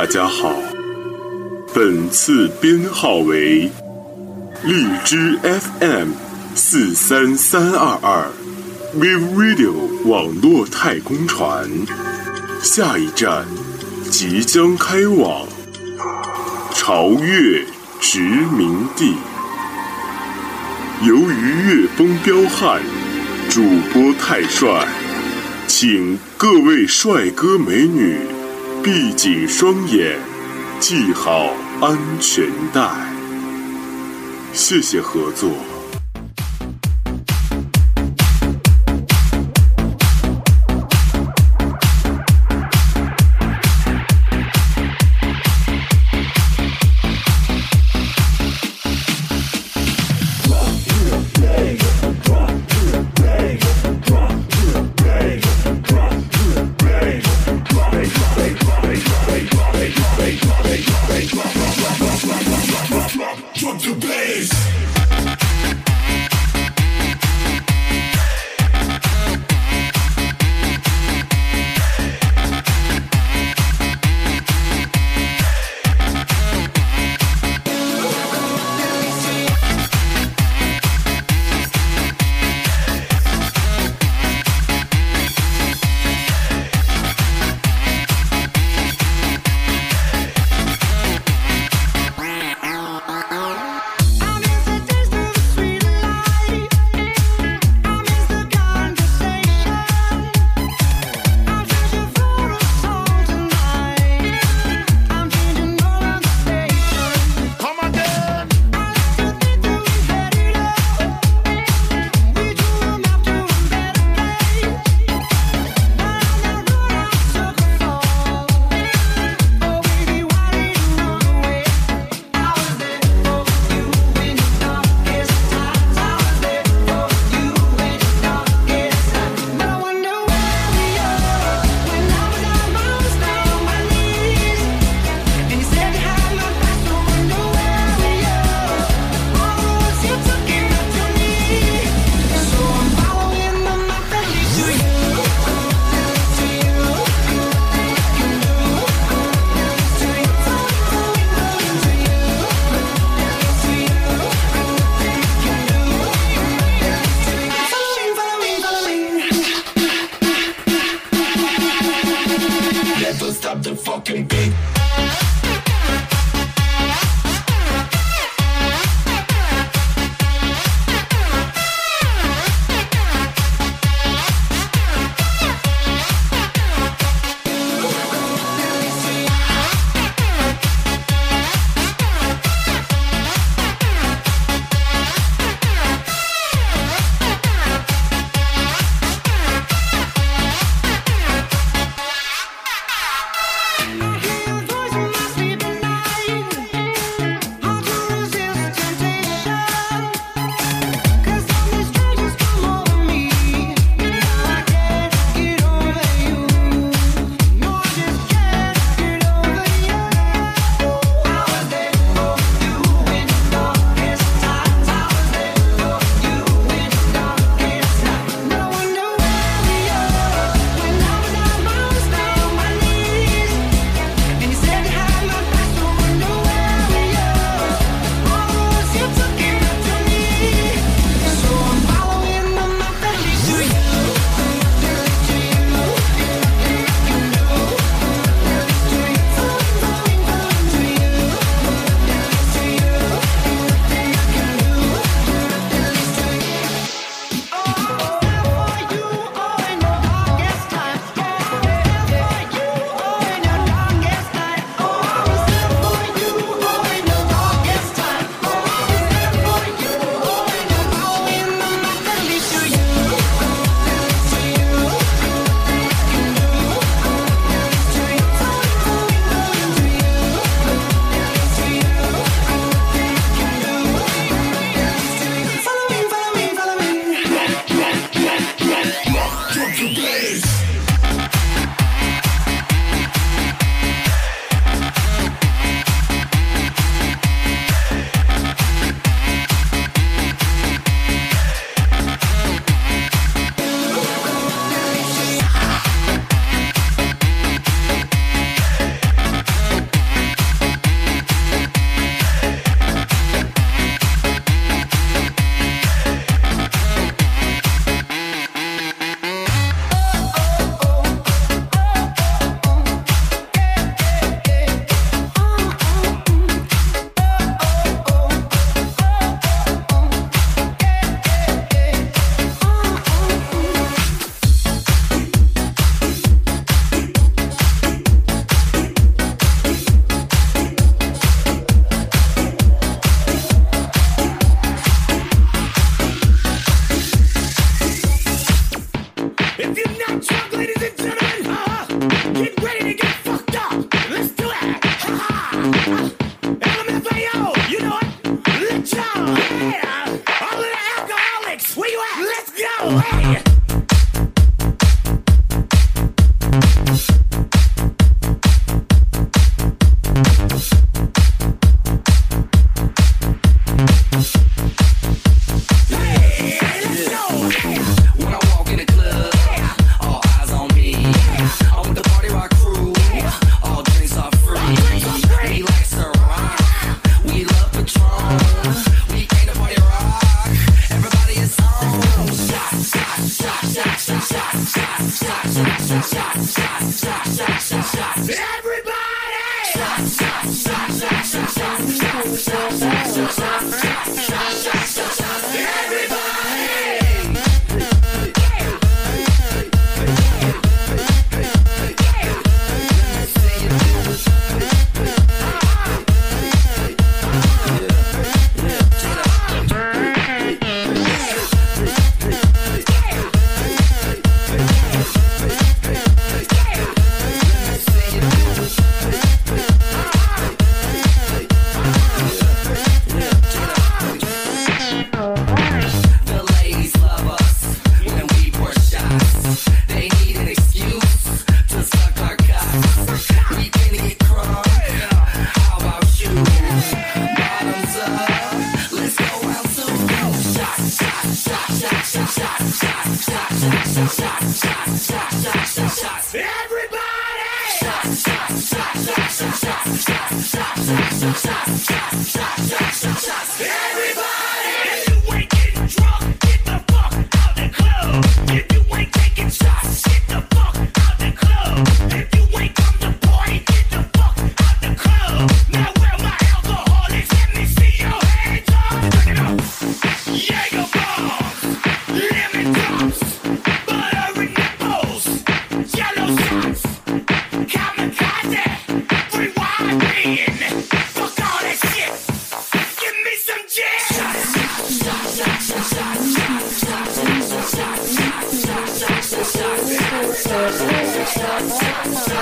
大家好，本次编号为荔枝 FM 四三三二二 Wave Radio 网络太空船，下一站即将开往潮越殖民地。由于月风彪悍，主播太帅，请各位帅哥美女闭紧双眼，系好安全带。谢谢合作。Stop, stop.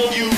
you.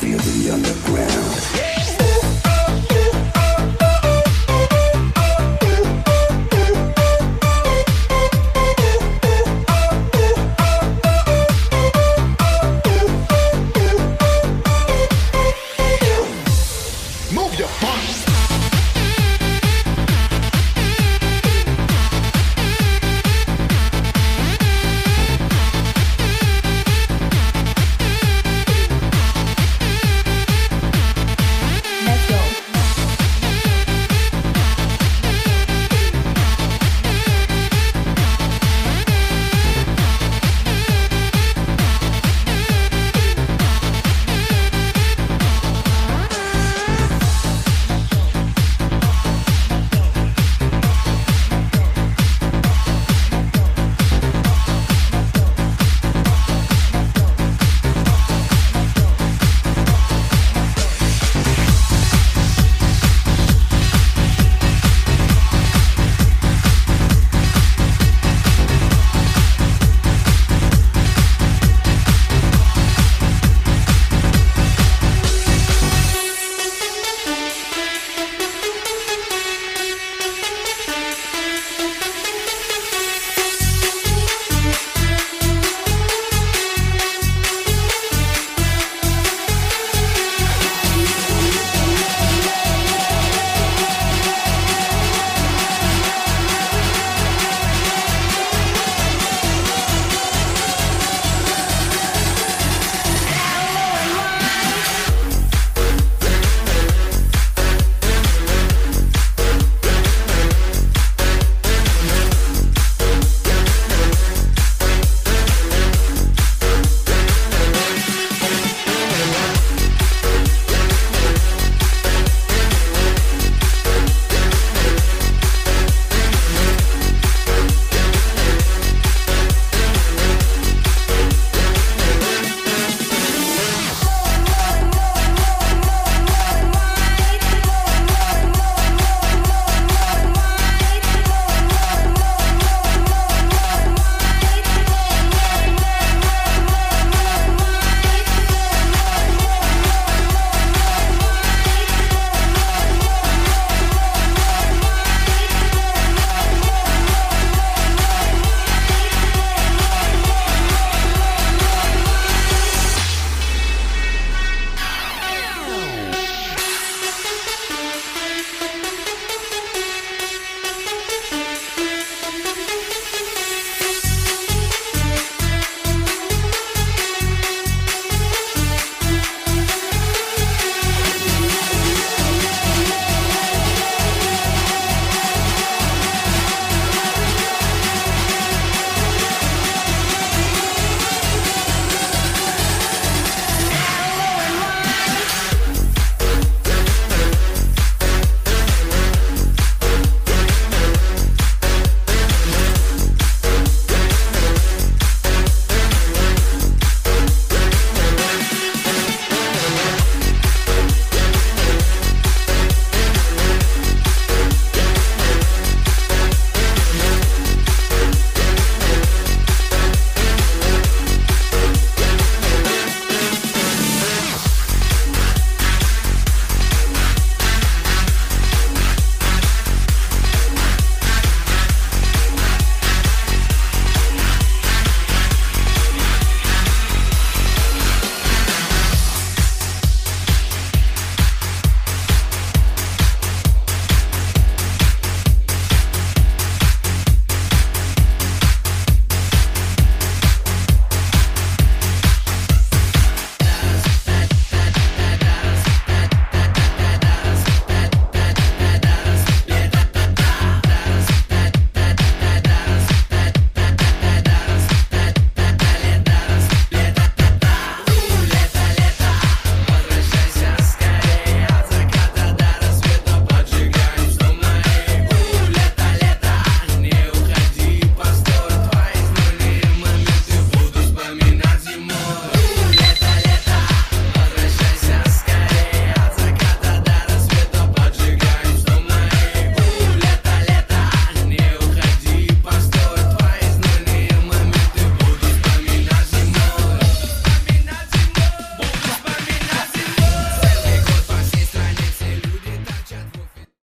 feel the underground.